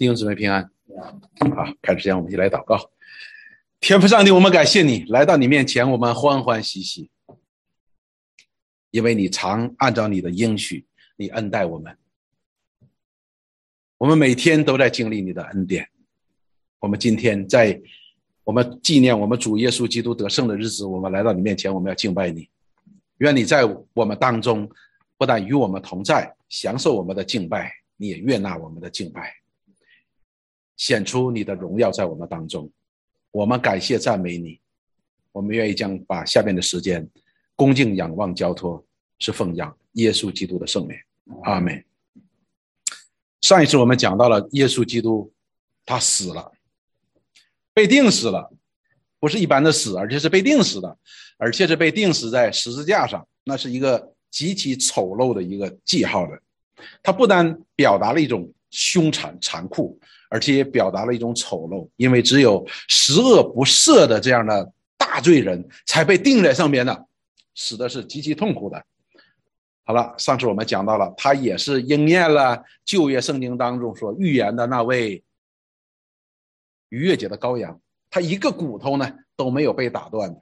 弟兄姊妹平安，好，开始之前我们一起来祷告。天父上帝，我们感谢你来到你面前，我们欢欢喜喜，因为你常按照你的应许，你恩待我们。我们每天都在经历你的恩典。我们今天在我们纪念我们主耶稣基督得胜的日子，我们来到你面前，我们要敬拜你。愿你在我们当中，不但与我们同在，享受我们的敬拜，你也悦纳我们的敬拜。显出你的荣耀在我们当中，我们感谢赞美你，我们愿意将把下面的时间恭敬仰望交托，是奉养耶稣基督的圣名，阿门。上一次我们讲到了耶稣基督，他死了，被钉死了，不是一般的死，而且是被钉死的，而且是被钉死在十字架上，那是一个极其丑陋的一个记号的，他不单表达了一种凶残残酷。而且也表达了一种丑陋，因为只有十恶不赦的这样的大罪人才被钉在上面的，死的是极其痛苦的。好了，上次我们讲到了，他也是应验了旧约圣经当中所预言的那位逾越节的羔羊，他一个骨头呢都没有被打断的。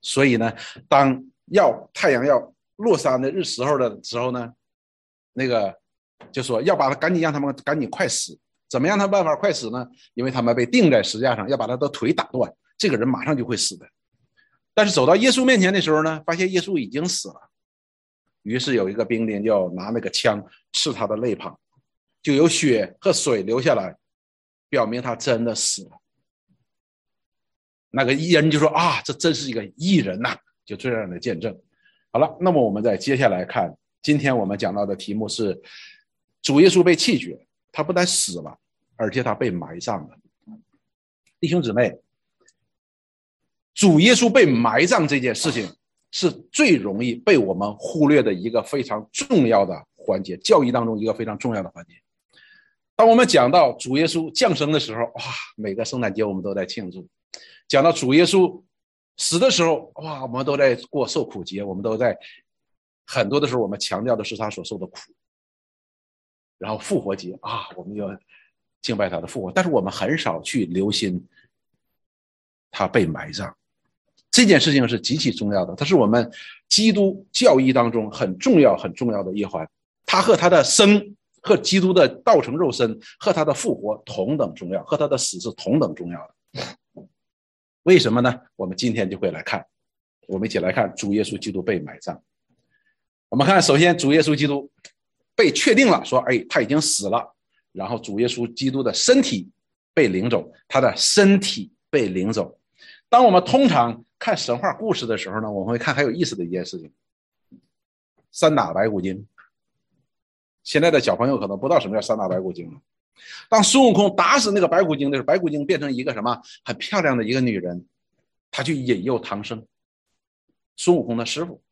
所以呢，当要太阳要落山的日时候的时候呢，那个就说要把他赶紧让他们赶紧快死。怎么样？他办法快死呢？因为他们被钉在石架上，要把他的腿打断，这个人马上就会死的。但是走到耶稣面前的时候呢，发现耶稣已经死了。于是有一个兵丁就拿那个枪刺他的肋旁，就有血和水流下来，表明他真的死了。那个艺人就说：“啊，这真是一个艺人呐！”就这样的见证。好了，那么我们再接下来看，今天我们讲到的题目是主耶稣被弃绝。他不但死了，而且他被埋葬了。弟兄姊妹，主耶稣被埋葬这件事情是最容易被我们忽略的一个非常重要的环节，教义当中一个非常重要的环节。当我们讲到主耶稣降生的时候，哇，每个圣诞节我们都在庆祝；讲到主耶稣死的时候，哇，我们都在过受苦节，我们都在很多的时候，我们强调的是他所受的苦。然后复活节啊，我们要敬拜他的复活，但是我们很少去留心他被埋葬这件事情是极其重要的，它是我们基督教义当中很重要很重要的一环。他和他的生和基督的道成肉身和他的复活同等重要，和他的死是同等重要的。为什么呢？我们今天就会来看，我们一起来看主耶稣基督被埋葬。我们看，首先主耶稣基督。被确定了，说，哎，他已经死了。然后主耶稣基督的身体被领走，他的身体被领走。当我们通常看神话故事的时候呢，我们会看很有意思的一件事情：三打白骨精。现在的小朋友可能不知道什么叫三打白骨精。当孙悟空打死那个白骨精的时候，白骨精变成一个什么很漂亮的一个女人，她去引诱唐僧，孙悟空的师傅。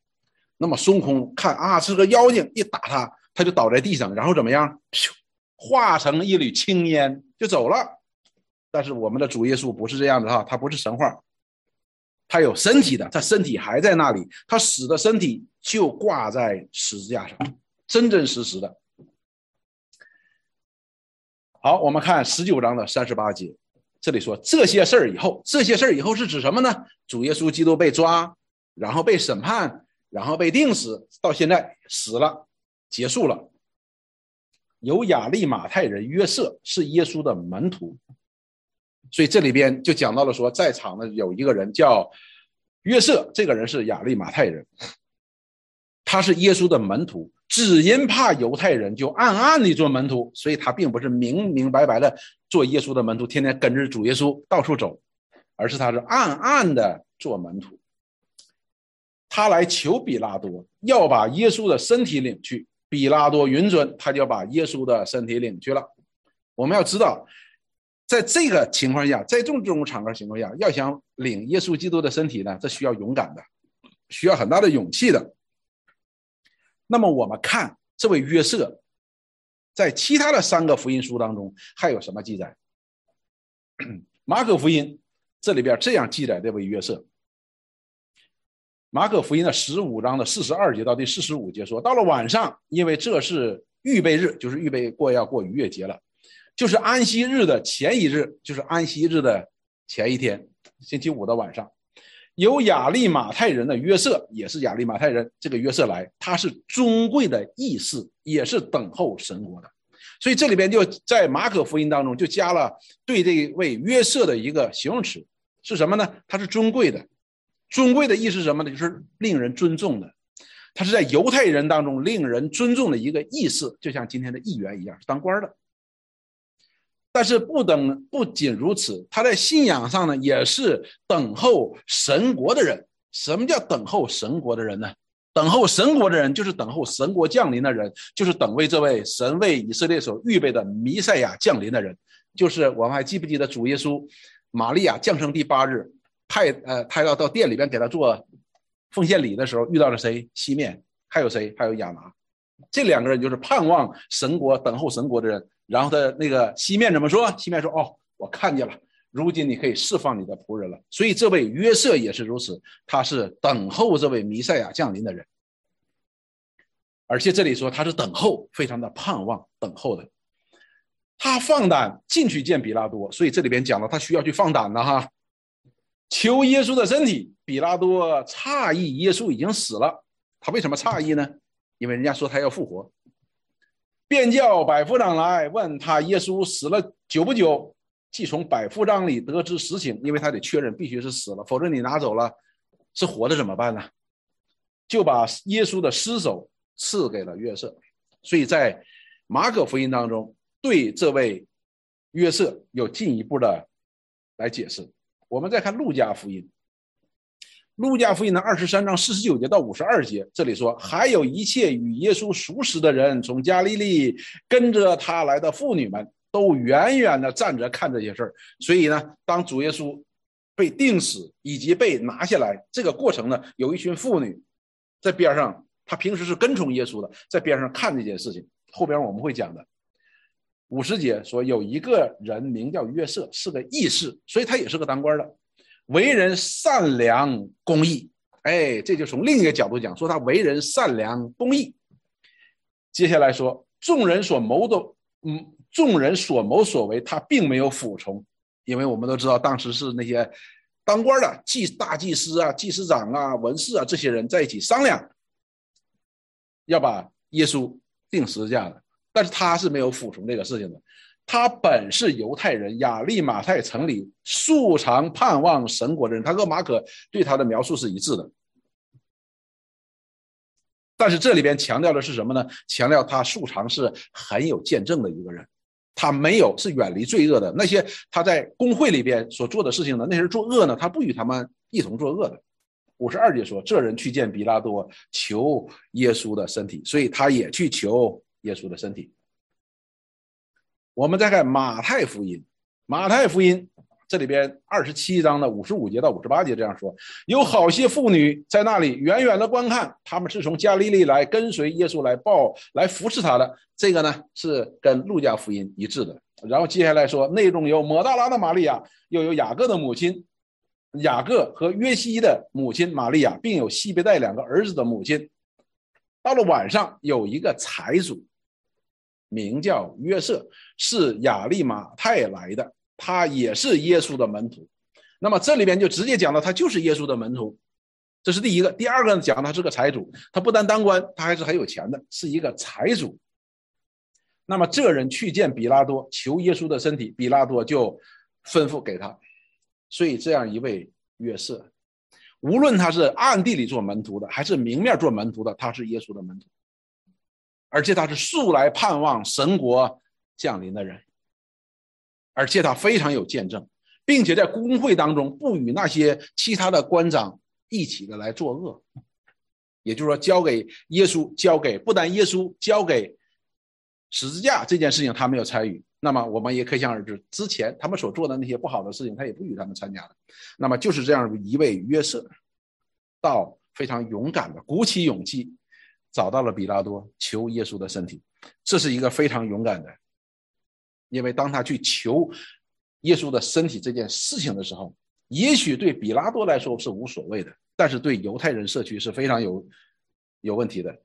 那么孙悟空看啊，是个妖精，一打他。他就倒在地上，然后怎么样？咻，化成一缕青烟就走了。但是我们的主耶稣不是这样的哈，他不是神话，他有身体的，他身体还在那里，他死的身体就挂在十字架上，真真实实的。好，我们看十九章的三十八节，这里说这些事儿以后，这些事儿以后是指什么呢？主耶稣基督被抓，然后被审判，然后被钉死，到现在死了。结束了。有亚利马太人约瑟是耶稣的门徒，所以这里边就讲到了说，在场的有一个人叫约瑟，这个人是亚利马太人，他是耶稣的门徒，只因怕犹太人，就暗暗的做门徒，所以他并不是明明白白的做耶稣的门徒，天天跟着主耶稣到处走，而是他是暗暗的做门徒。他来求比拉多，要把耶稣的身体领去。比拉多允准，他就把耶稣的身体领去了。我们要知道，在这个情况下，在这种这种场合情况下，要想领耶稣基督的身体呢，这需要勇敢的，需要很大的勇气的。那么我们看这位约瑟，在其他的三个福音书当中还有什么记载？马可福音这里边这样记载这位约瑟。马可福音的十五章的四十二节到第四十五节说，到了晚上，因为这是预备日，就是预备过要过逾越节了。就是安息日的前一日，就是安息日的前一天，星期五的晚上，有亚利马太人的约瑟，也是亚利马太人，这个约瑟来，他是尊贵的义士，也是等候神国的。所以这里边就在马可福音当中就加了对这位约瑟的一个形容词，是什么呢？他是尊贵的，尊贵的意思是什么呢？就是令人尊重的。他是在犹太人当中令人尊重的一个意思，就像今天的议员一样，是当官的。但是不等不仅如此，他在信仰上呢也是等候神国的人。什么叫等候神国的人呢？等候神国的人就是等候神国降临的人，就是等为这位神为以色列所预备的弥赛亚降临的人。就是我们还记不记得主耶稣，玛利亚降生第八日，派呃他要到店里边给他做。奉献礼的时候遇到了谁？西面，还有谁？还有亚拿，这两个人就是盼望神国、等候神国的人。然后他那个西面怎么说？西面说：“哦，我看见了，如今你可以释放你的仆人了。”所以这位约瑟也是如此，他是等候这位弥赛亚降临的人。而且这里说他是等候，非常的盼望等候的。他放胆进去见比拉多，所以这里边讲了他需要去放胆的哈。求耶稣的身体，比拉多诧异，耶稣已经死了。他为什么诧异呢？因为人家说他要复活，便叫百夫长来问他耶稣死了久不久。既从百夫长里得知实情，因为他得确认必须是死了，否则你拿走了是活的怎么办呢？就把耶稣的尸首赐给了约瑟。所以在马可福音当中，对这位约瑟有进一步的来解释。我们再看路加福音，路加福音的二十三章四十九节到五十二节，这里说还有一切与耶稣熟识的人，从加利利跟着他来的妇女们，都远远的站着看这些事儿。所以呢，当主耶稣被钉死以及被拿下来这个过程呢，有一群妇女在边上，她平时是跟从耶稣的，在边上看这件事情。后边我们会讲的。五十节说有一个人名叫约瑟，是个义士，所以他也是个当官的，为人善良公义。哎，这就从另一个角度讲，说他为人善良公义。接下来说众人所谋的，嗯，众人所谋所为，他并没有服从，因为我们都知道当时是那些当官的祭大祭司啊、祭司长啊、文士啊这些人在一起商量，要把耶稣钉十字架的。但是他是没有服从这个事情的，他本是犹太人，亚利马太城里素常盼望神国的人，他和马可对他的描述是一致的。但是这里边强调的是什么呢？强调他素常是很有见证的一个人，他没有是远离罪恶的。那些他在工会里边所做的事情呢，那些人作恶呢，他不与他们一同作恶的。五十二节说，这人去见比拉多，求耶稣的身体，所以他也去求。耶稣的身体。我们再看马太福音，马太福音这里边二十七章的五十五节到五十八节这样说：有好些妇女在那里远远的观看，他们是从加利利来跟随耶稣来报来服侍他的。这个呢是跟路加福音一致的。然后接下来说，内中有抹大拉的玛利亚，又有雅各的母亲雅各和约西的母亲玛利亚，并有西别带两个儿子的母亲。到了晚上，有一个财主。名叫约瑟，是亚利马太来的，他也是耶稣的门徒。那么这里边就直接讲到他就是耶稣的门徒，这是第一个。第二个呢，讲他是个财主，他不单当官，他还是很有钱的，是一个财主。那么这人去见比拉多，求耶稣的身体，比拉多就吩咐给他。所以这样一位约瑟，无论他是暗地里做门徒的，还是明面做门徒的，他是耶稣的门徒。而且他是素来盼望神国降临的人，而且他非常有见证，并且在公会当中不与那些其他的官长一起的来作恶，也就是说，交给耶稣，交给不但耶稣，交给十字架这件事情他没有参与。那么我们也可想而知，之前他们所做的那些不好的事情，他也不与他们参加的。那么就是这样一位约瑟，到非常勇敢的鼓起勇气。找到了比拉多，求耶稣的身体，这是一个非常勇敢的，因为当他去求耶稣的身体这件事情的时候，也许对比拉多来说是无所谓的，但是对犹太人社区是非常有有问题的。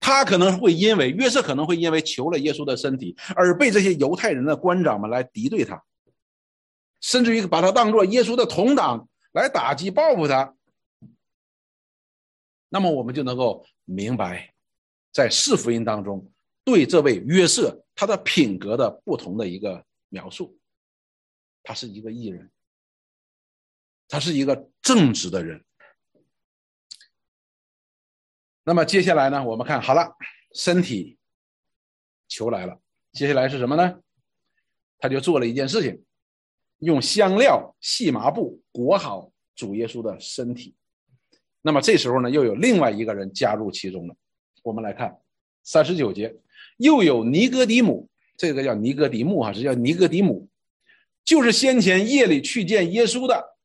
他可能会因为约瑟可能会因为求了耶稣的身体而被这些犹太人的官长们来敌对他，甚至于把他当做耶稣的同党来打击报复他。那么我们就能够明白，在四福音当中对这位约瑟他的品格的不同的一个描述，他是一个艺人，他是一个正直的人。那么接下来呢？我们看好了，身体求来了。接下来是什么呢？他就做了一件事情，用香料、细麻布裹好主耶稣的身体。那么这时候呢，又有另外一个人加入其中了。我们来看三十九节，又有尼哥底母，这个叫尼哥底母哈，是叫尼哥底母，就是先前夜里去见耶稣的。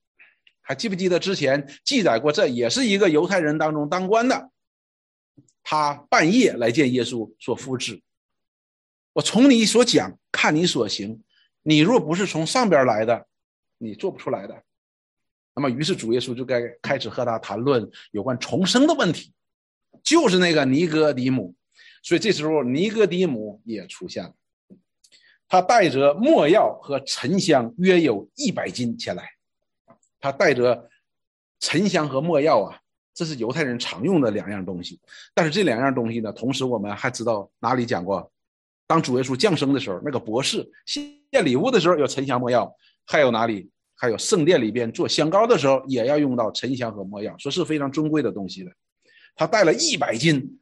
还记不记得之前记载过？这也是一个犹太人当中当官的。他半夜来见耶稣，说：“夫子，我从你所讲，看你所行，你若不是从上边来的，你做不出来的。”那么，于是主耶稣就该开始和他谈论有关重生的问题，就是那个尼哥底母。所以这时候，尼哥底母也出现了，他带着墨药和沉香，约有一百斤前来。他带着沉香和墨药啊。这是犹太人常用的两样东西，但是这两样东西呢，同时我们还知道哪里讲过，当主耶稣降生的时候，那个博士献礼物的时候有沉香墨药，还有哪里，还有圣殿里边做香膏的时候也要用到沉香和没药，说是非常尊贵的东西的。他带了一百斤，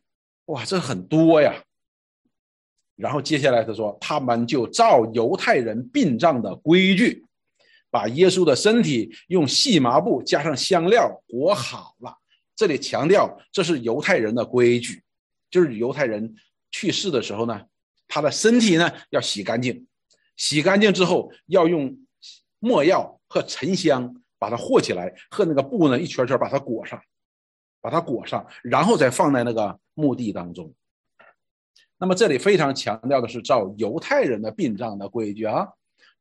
哇，这很多呀。然后接下来他说，他们就照犹太人殡葬的规矩，把耶稣的身体用细麻布加上香料裹好了。这里强调，这是犹太人的规矩，就是犹太人去世的时候呢，他的身体呢要洗干净，洗干净之后要用墨药和沉香把它和起来，和那个布呢一圈圈把它裹上，把它裹上，然后再放在那个墓地当中。那么这里非常强调的是照犹太人的殡葬的规矩啊，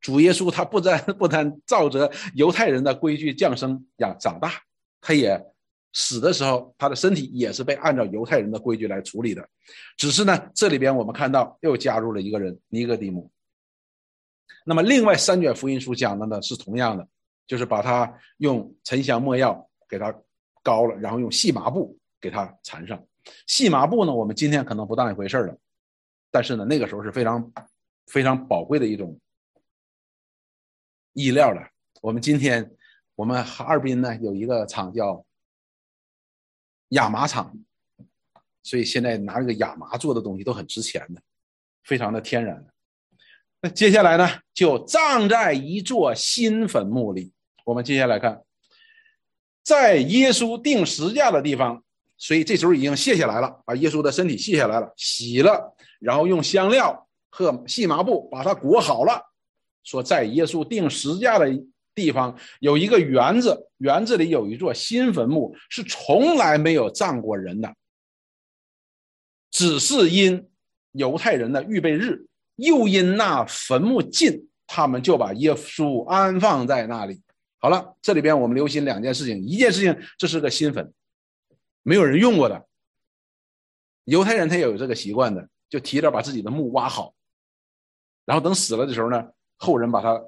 主耶稣他不但不但照着犹太人的规矩降生养长大，他也。死的时候，他的身体也是被按照犹太人的规矩来处理的，只是呢，这里边我们看到又加入了一个人尼哥底母。那么，另外三卷福音书讲的呢是同样的，就是把它用沉香墨药给它膏了，然后用细麻布给它缠上。细麻布呢，我们今天可能不当一回事了，但是呢，那个时候是非常非常宝贵的一种衣料了。我们今天我们哈尔滨呢有一个厂叫。亚麻厂，所以现在拿这个亚麻做的东西都很值钱的，非常的天然的。那接下来呢，就葬在一座新坟墓里。我们接下来看，在耶稣钉十字架的地方，所以这时候已经卸下来了，把耶稣的身体卸下来了，洗了，然后用香料和细麻布把它裹好了，说在耶稣钉十字架的。地方有一个园子，园子里有一座新坟墓，是从来没有葬过人的，只是因犹太人的预备日，又因那坟墓近，他们就把耶稣安放在那里。好了，这里边我们留心两件事情，一件事情，这是个新坟，没有人用过的。犹太人他也有这个习惯的，就提着把自己的墓挖好，然后等死了的时候呢，后人把它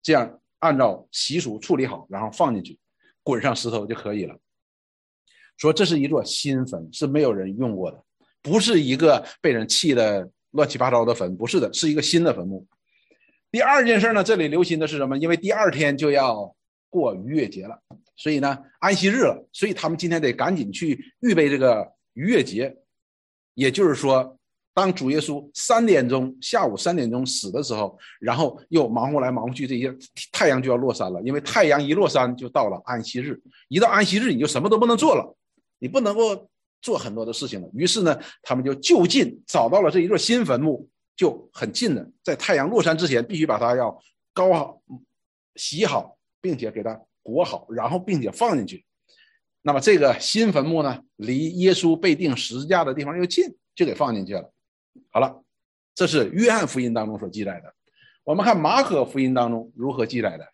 这样。按照习俗处理好，然后放进去，滚上石头就可以了。说这是一座新坟，是没有人用过的，不是一个被人弃的乱七八糟的坟，不是的，是一个新的坟墓。第二件事呢，这里留心的是什么？因为第二天就要过逾越节了，所以呢，安息日了，所以他们今天得赶紧去预备这个逾越节，也就是说。当主耶稣三点钟下午三点钟死的时候，然后又忙活来忙活去，这些太阳就要落山了。因为太阳一落山，就到了安息日。一到安息日，你就什么都不能做了，你不能够做很多的事情了。于是呢，他们就就近找到了这一座新坟墓，就很近的，在太阳落山之前，必须把它要高好、洗好，并且给它裹好，然后并且放进去。那么这个新坟墓呢，离耶稣被钉十字架的地方又近，就给放进去了。好了，这是约翰福音当中所记载的。我们看马可福音当中如何记载的。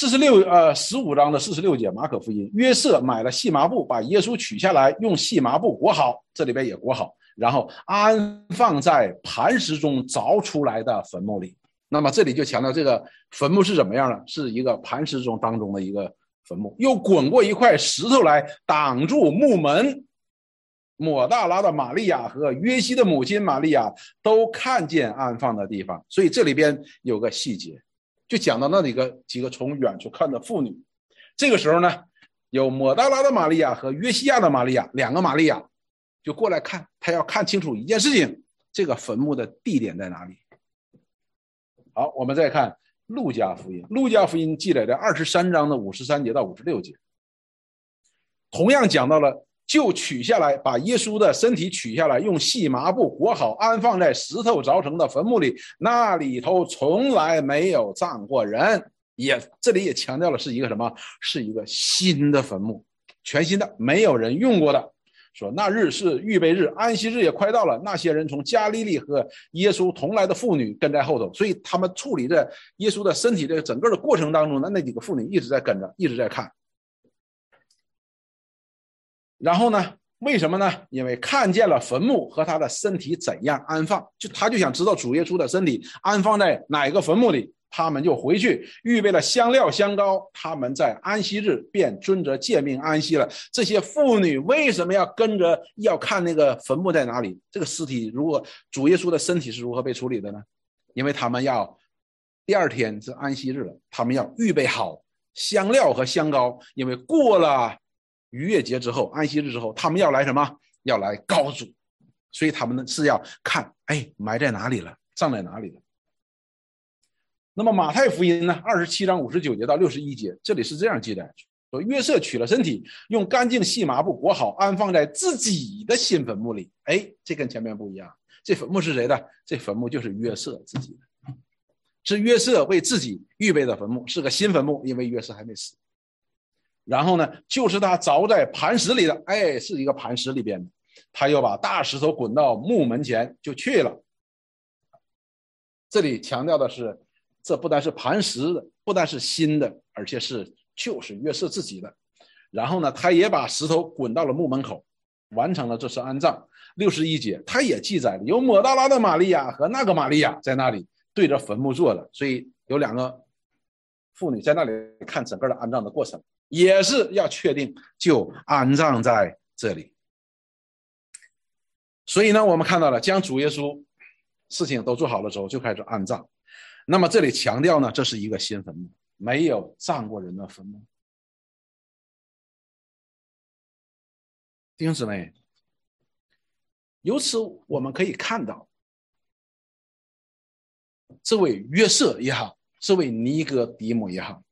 四十六呃十五章的四十六节，马可福音，约瑟买了细麻布，把耶稣取下来，用细麻布裹好，这里边也裹好，然后安放在磐石中凿出来的坟墓里。那么这里就强调这个坟墓是怎么样呢？是一个磐石中当中的一个坟墓，又滚过一块石头来挡住墓门。抹大拉的玛利亚和约西的母亲玛利亚都看见安放的地方，所以这里边有个细节，就讲到那里个几个从远处看的妇女。这个时候呢，有抹大拉的玛利亚和约西亚的玛利亚两个玛利亚就过来看，他要看清楚一件事情：这个坟墓的地点在哪里。好，我们再看路加福音，路加福音记载的二十三章的五十三节到五十六节，同样讲到了。就取下来，把耶稣的身体取下来，用细麻布裹好，安放在石头凿成的坟墓里。那里头从来没有葬过人，也这里也强调了是一个什么？是一个新的坟墓，全新的，没有人用过的。说那日是预备日，安息日也快到了。那些人从加利利和耶稣同来的妇女跟在后头，所以他们处理着耶稣的身体的整个的过程当中呢，那几个妇女一直在跟着，一直在看。然后呢？为什么呢？因为看见了坟墓和他的身体怎样安放，就他就想知道主耶稣的身体安放在哪个坟墓里。他们就回去预备了香料香膏，他们在安息日便遵着诫命安息了。这些妇女为什么要跟着要看那个坟墓在哪里？这个尸体如果主耶稣的身体是如何被处理的呢？因为他们要第二天是安息日了，他们要预备好香料和香膏，因为过了。逾越节之后，安息日之后，他们要来什么？要来高主，所以他们呢是要看，哎，埋在哪里了，葬在哪里了。那么马太福音呢，二十七章五十九节到六十一节，这里是这样记载：说约瑟取了身体，用干净细麻布裹好，安放在自己的新坟墓里。哎，这跟前面不一样，这坟墓是谁的？这坟墓就是约瑟自己的，是约瑟为自己预备的坟墓，是个新坟墓，因为约瑟还没死。然后呢，就是他凿在磐石里的，哎，是一个磐石里边的，他又把大石头滚到墓门前就去了。这里强调的是，这不单是磐石的，不单是新的，而且是就是约瑟自己的。然后呢，他也把石头滚到了墓门口，完成了这次安葬。六十一节，他也记载了有抹大拉的玛利亚和那个玛利亚在那里对着坟墓坐着，所以有两个妇女在那里看整个的安葬的过程。也是要确定就安葬在这里，所以呢，我们看到了将主耶稣事情都做好了之后，就开始安葬。那么这里强调呢，这是一个新坟墓，没有葬过人的坟墓。弟兄姊妹，由此我们可以看到，这位约瑟也好，这位尼哥底母也好。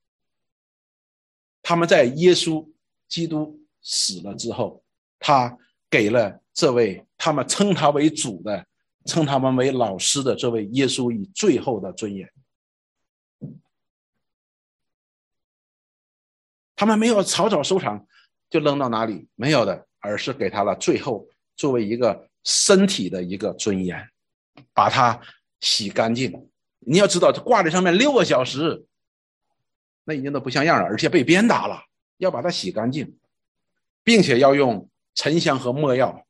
他们在耶稣基督死了之后，他给了这位他们称他为主的、称他们为老师的这位耶稣以最后的尊严。他们没有草草收场就扔到哪里，没有的，而是给他了最后作为一个身体的一个尊严，把它洗干净。你要知道，挂在上面六个小时。那已经都不像样了，而且被鞭打了，要把它洗干净，并且要用沉香和墨药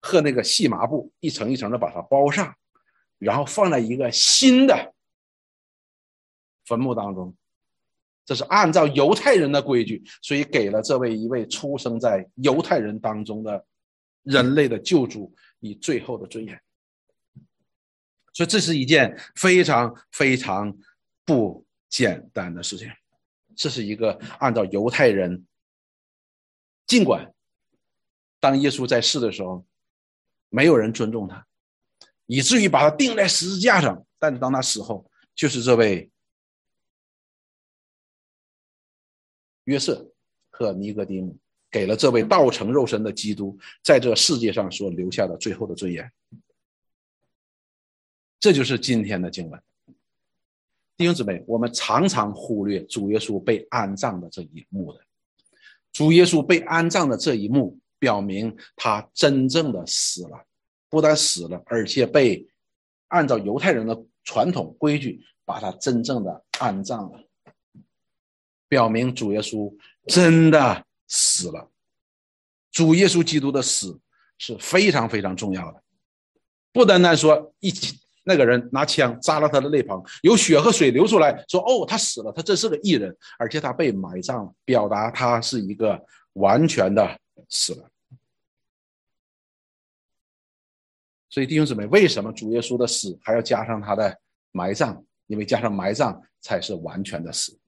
和那个细麻布一层一层的把它包上，然后放在一个新的坟墓当中。这是按照犹太人的规矩，所以给了这位一位出生在犹太人当中的人类的救主以最后的尊严。所以这是一件非常非常不。简单的事情，这是一个按照犹太人，尽管当耶稣在世的时候，没有人尊重他，以至于把他钉在十字架上。但是当他死后，就是这位约瑟和尼哥底母给了这位道成肉身的基督在这世界上所留下的最后的尊严。这就是今天的经文。弟兄姊妹，我们常常忽略主耶稣被安葬的这一幕的。主耶稣被安葬的这一幕，表明他真正的死了，不但死了，而且被按照犹太人的传统规矩，把他真正的安葬了。表明主耶稣真的死了。主耶稣基督的死是非常非常重要的，不单单说一起那个人拿枪扎了他的肋旁，有血和水流出来，说哦他死了，他真是个异人，而且他被埋葬，表达他是一个完全的死了。所以弟兄姊妹，为什么主耶稣的死还要加上他的埋葬？因为加上埋葬才是完全的死，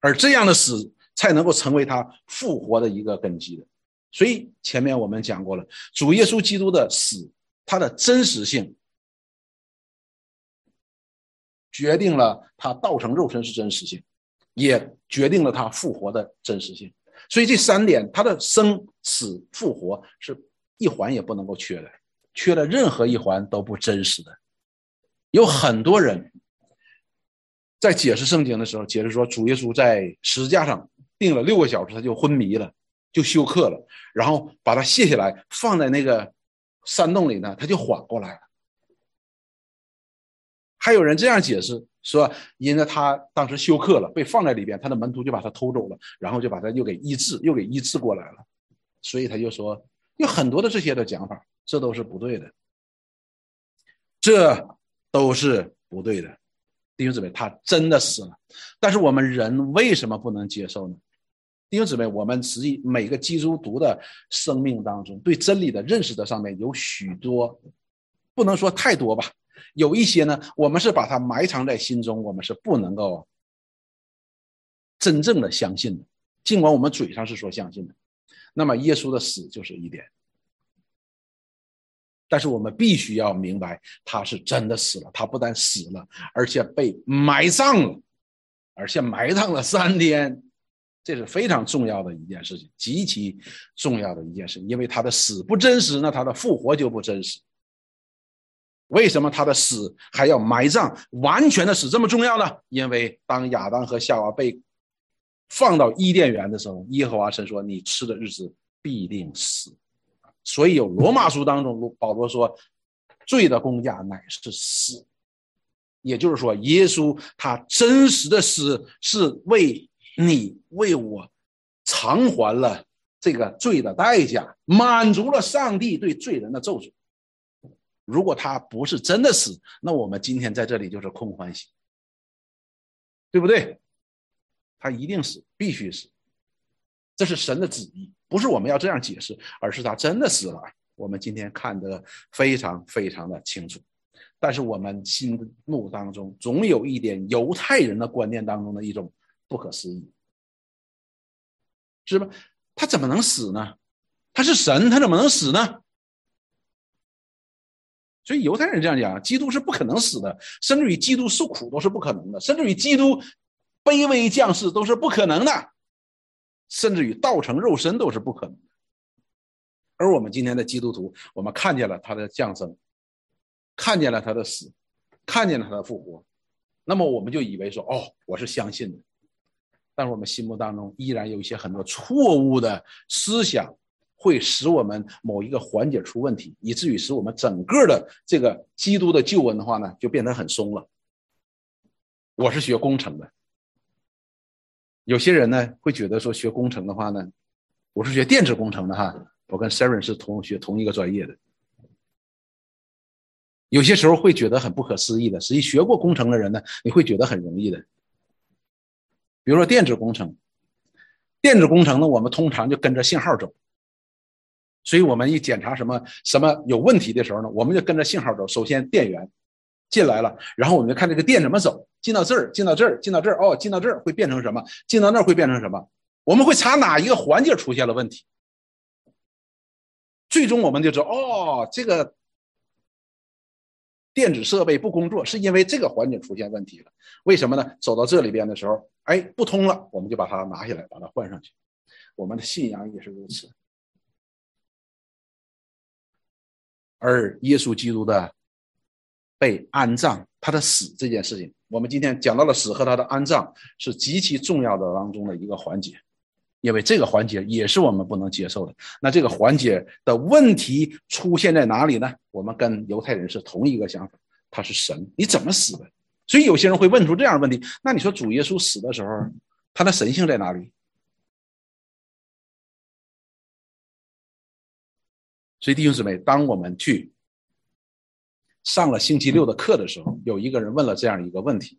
而这样的死才能够成为他复活的一个根基的。所以前面我们讲过了，主耶稣基督的死，他的真实性决定了他道成肉身是真实性，也决定了他复活的真实性。所以这三点，他的生死复活是一环也不能够缺的。缺了任何一环都不真实的，有很多人在解释圣经的时候，解释说主耶稣在十字架上钉了六个小时，他就昏迷了，就休克了，然后把他卸下来放在那个山洞里呢，他就缓过来了。还有人这样解释说，因为他当时休克了，被放在里边，他的门徒就把他偷走了，然后就把他又给医治，又给医治过来了，所以他就说有很多的这些的讲法。这都是不对的，这都是不对的，弟兄姊妹，他真的死了，但是我们人为什么不能接受呢？弟兄姊妹，我们实际每个基督徒的生命当中，对真理的认识的上面有许多，不能说太多吧，有一些呢，我们是把它埋藏在心中，我们是不能够真正的相信的，尽管我们嘴上是说相信的，那么耶稣的死就是一点。但是我们必须要明白，他是真的死了。他不但死了，而且被埋葬了，而且埋葬了三天，这是非常重要的一件事情，极其重要的一件事。因为他的死不真实，那他的复活就不真实。为什么他的死还要埋葬？完全的死这么重要呢？因为当亚当和夏娃被放到伊甸园的时候，耶和华神说：“你吃的日子必定死。”所以有罗马书当中，保罗说，罪的公价乃是死，也就是说，耶稣他真实的死是为你为我偿还了这个罪的代价，满足了上帝对罪人的咒诅。如果他不是真的死，那我们今天在这里就是空欢喜，对不对？他一定死，必须死，这是神的旨意。不是我们要这样解释，而是他真的死了。我们今天看得非常非常的清楚，但是我们心目当中总有一点犹太人的观念当中的一种不可思议，是吧？他怎么能死呢？他是神，他怎么能死呢？所以犹太人这样讲，基督是不可能死的，甚至于基督受苦都是不可能的，甚至于基督卑微降世都是不可能的。甚至于道成肉身都是不可能的，而我们今天的基督徒，我们看见了他的降生，看见了他的死，看见了他的复活，那么我们就以为说，哦，我是相信的。但是我们心目当中依然有一些很多错误的思想，会使我们某一个环节出问题，以至于使我们整个的这个基督的救恩的话呢，就变得很松了。我是学工程的。有些人呢会觉得说学工程的话呢，我是学电子工程的哈，我跟 Sharon 是同学同一个专业的。有些时候会觉得很不可思议的，实际学过工程的人呢，你会觉得很容易的。比如说电子工程，电子工程呢，我们通常就跟着信号走，所以我们一检查什么什么有问题的时候呢，我们就跟着信号走。首先电源。进来了，然后我们就看这个电怎么走，进到这儿，进到这儿，进到这儿，哦，进到这儿会变成什么？进到那儿会变成什么？我们会查哪一个环节出现了问题？最终我们就知道，哦，这个电子设备不工作是因为这个环节出现问题了。为什么呢？走到这里边的时候，哎，不通了，我们就把它拿下来，把它换上去。我们的信仰也是如此，而耶稣基督的。被安葬，他的死这件事情，我们今天讲到了死和他的安葬是极其重要的当中的一个环节，因为这个环节也是我们不能接受的。那这个环节的问题出现在哪里呢？我们跟犹太人是同一个想法，他是神，你怎么死的？所以有些人会问出这样的问题：那你说主耶稣死的时候，他的神性在哪里？所以弟兄姊妹，当我们去上了星期六的课的时候，有一个人问了这样一个问题，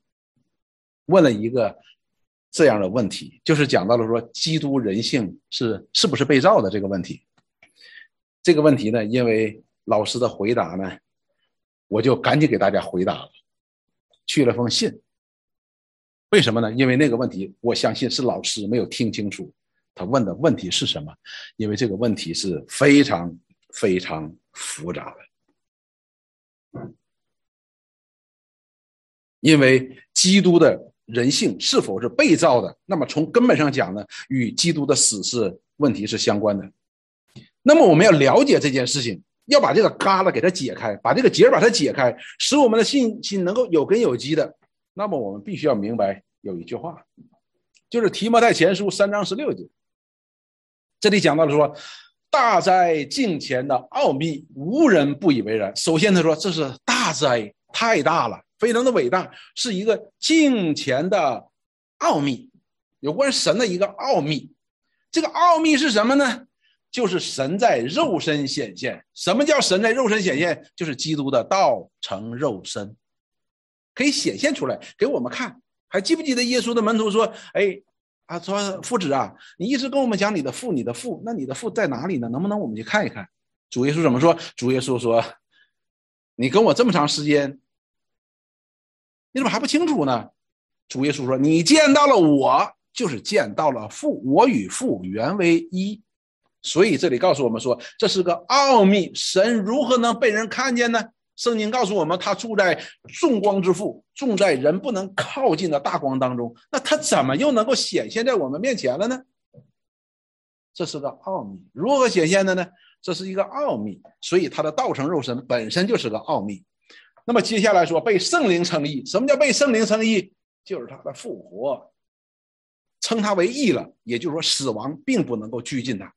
问了一个这样的问题，就是讲到了说基督人性是是不是被造的这个问题。这个问题呢，因为老师的回答呢，我就赶紧给大家回答了，去了封信。为什么呢？因为那个问题，我相信是老师没有听清楚他问的问题是什么。因为这个问题是非常非常复杂的。因为基督的人性是否是被造的，那么从根本上讲呢，与基督的死是问题是相关的。那么我们要了解这件事情，要把这个疙瘩给它解开，把这个结把它解开，使我们的信心能够有根有基的。那么我们必须要明白。有一句话，就是提摩太前书三章十六节，这里讲到了说，大灾近前的奥秘，无人不以为然。首先他说这是大灾，太大了，非常的伟大，是一个近前的奥秘，有关神的一个奥秘。这个奥秘是什么呢？就是神在肉身显现。什么叫神在肉身显现？就是基督的道成肉身，可以显现出来给我们看。还记不记得耶稣的门徒说：“哎，啊，说父子啊，你一直跟我们讲你的父，你的父，那你的父在哪里呢？能不能我们去看一看？”主耶稣怎么说？主耶稣说：“你跟我这么长时间，你怎么还不清楚呢？”主耶稣说：“你见到了我，就是见到了父，我与父原为一。”所以这里告诉我们说，这是个奥秘，神如何能被人看见呢？圣经告诉我们，他住在众光之父，住在人不能靠近的大光当中。那他怎么又能够显现在我们面前了呢？这是个奥秘。如何显现的呢？这是一个奥秘。所以他的道成肉身本身就是个奥秘。那么接下来说被圣灵称义，什么叫被圣灵称义？就是他的复活，称他为义了。也就是说，死亡并不能够拘禁他，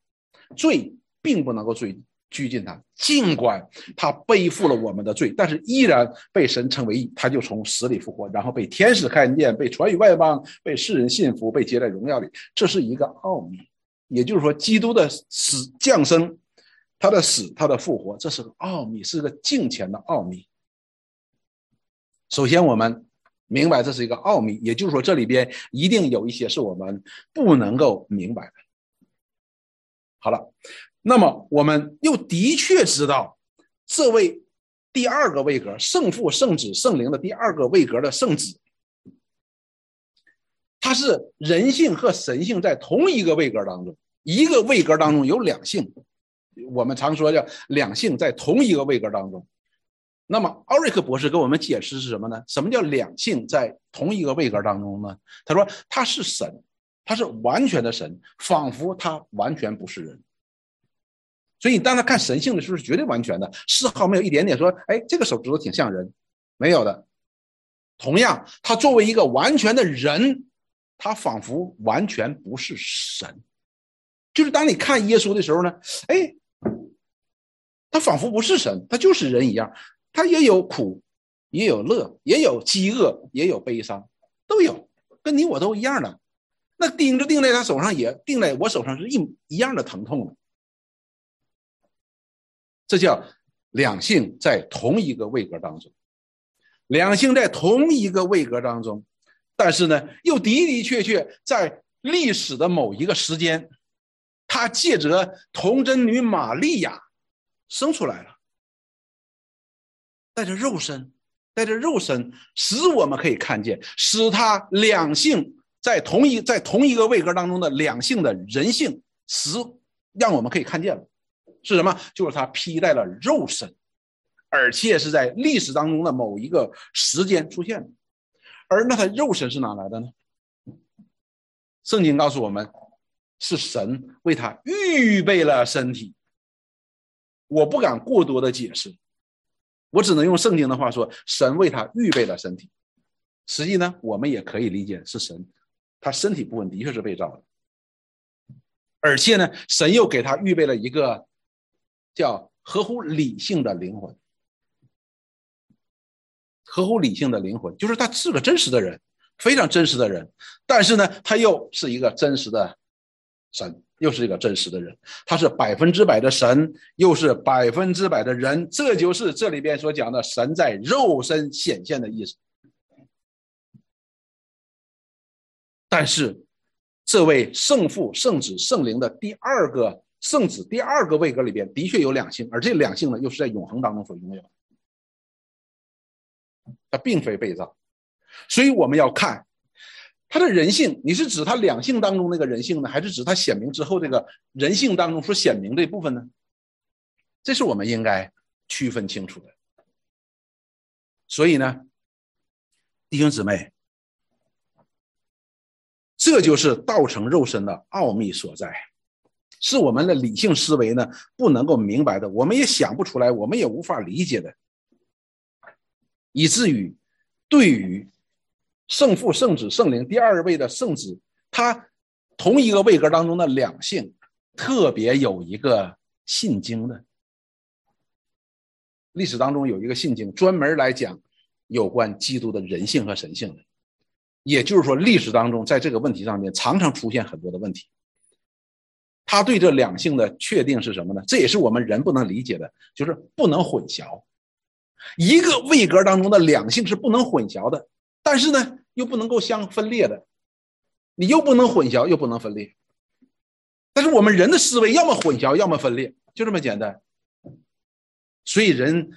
罪并不能够追。拘禁他，尽管他背负了我们的罪，但是依然被神称为义，他就从死里复活，然后被天使看见，被传于外邦，被世人信服，被接在荣耀里。这是一个奥秘，也就是说，基督的死降生，他的死，他的复活，这是个奥秘，是个敬虔的奥秘。首先，我们明白这是一个奥秘，也就是说，这里边一定有一些是我们不能够明白的。好了。那么，我们又的确知道，这位第二个位格圣父、圣子、圣灵的第二个位格的圣子，他是人性和神性在同一个位格当中，一个位格当中有两性，我们常说叫两性在同一个位格当中。那么，奥瑞克博士给我们解释是什么呢？什么叫两性在同一个位格当中呢？他说他是神，他是完全的神，仿佛他完全不是人。所以你当他看神性的时候是绝对完全的，丝毫没有一点点说，哎，这个手指头挺像人，没有的。同样，他作为一个完全的人，他仿佛完全不是神。就是当你看耶稣的时候呢，哎，他仿佛不是神，他就是人一样，他也有苦，也有乐，也有饥饿，也有悲伤，都有，跟你我都一样的。那钉子钉在他手上，也钉在我手上，是一一样的疼痛的。这叫两性在同一个位格当中，两性在同一个位格当中，但是呢，又的的确确在历史的某一个时间，他借着童贞女玛利亚生出来了，带着肉身，带着肉身，使我们可以看见，使他两性在同一在同一个位格当中的两性的人性，使让我们可以看见了。是什么？就是他披戴了肉身，而且是在历史当中的某一个时间出现的。而那他肉身是哪来的呢？圣经告诉我们，是神为他预备了身体。我不敢过多的解释，我只能用圣经的话说：神为他预备了身体。实际呢，我们也可以理解是神，他身体部分的确是被造的，而且呢，神又给他预备了一个。叫合乎理性的灵魂，合乎理性的灵魂，就是他是个真实的人，非常真实的人，但是呢，他又是一个真实的神，又是一个真实的人，他是百分之百的神，又是百分之百的人，这就是这里边所讲的神在肉身显现的意思。但是，这位圣父、圣子、圣灵的第二个圣子第二个位格里边，的确有两性，而这两性呢，又是在永恒当中所拥有的，他并非被造。所以我们要看他的人性，你是指他两性当中那个人性呢，还是指他显明之后这个人性当中所显明这部分呢？这是我们应该区分清楚的。所以呢，弟兄姊妹，这就是道成肉身的奥秘所在，是我们的理性思维呢不能够明白的，我们也想不出来，我们也无法理解的，以至于对于。圣父、圣子、圣灵，第二位的圣子，他同一个位格当中的两性，特别有一个信经的。历史当中有一个信经，专门来讲有关基督的人性和神性的。也就是说，历史当中在这个问题上面常常出现很多的问题。他对这两性的确定是什么呢？这也是我们人不能理解的，就是不能混淆。一个位格当中的两性是不能混淆的。但是呢，又不能够相分裂的，你又不能混淆，又不能分裂。但是我们人的思维要么混淆，要么分裂，就这么简单。所以人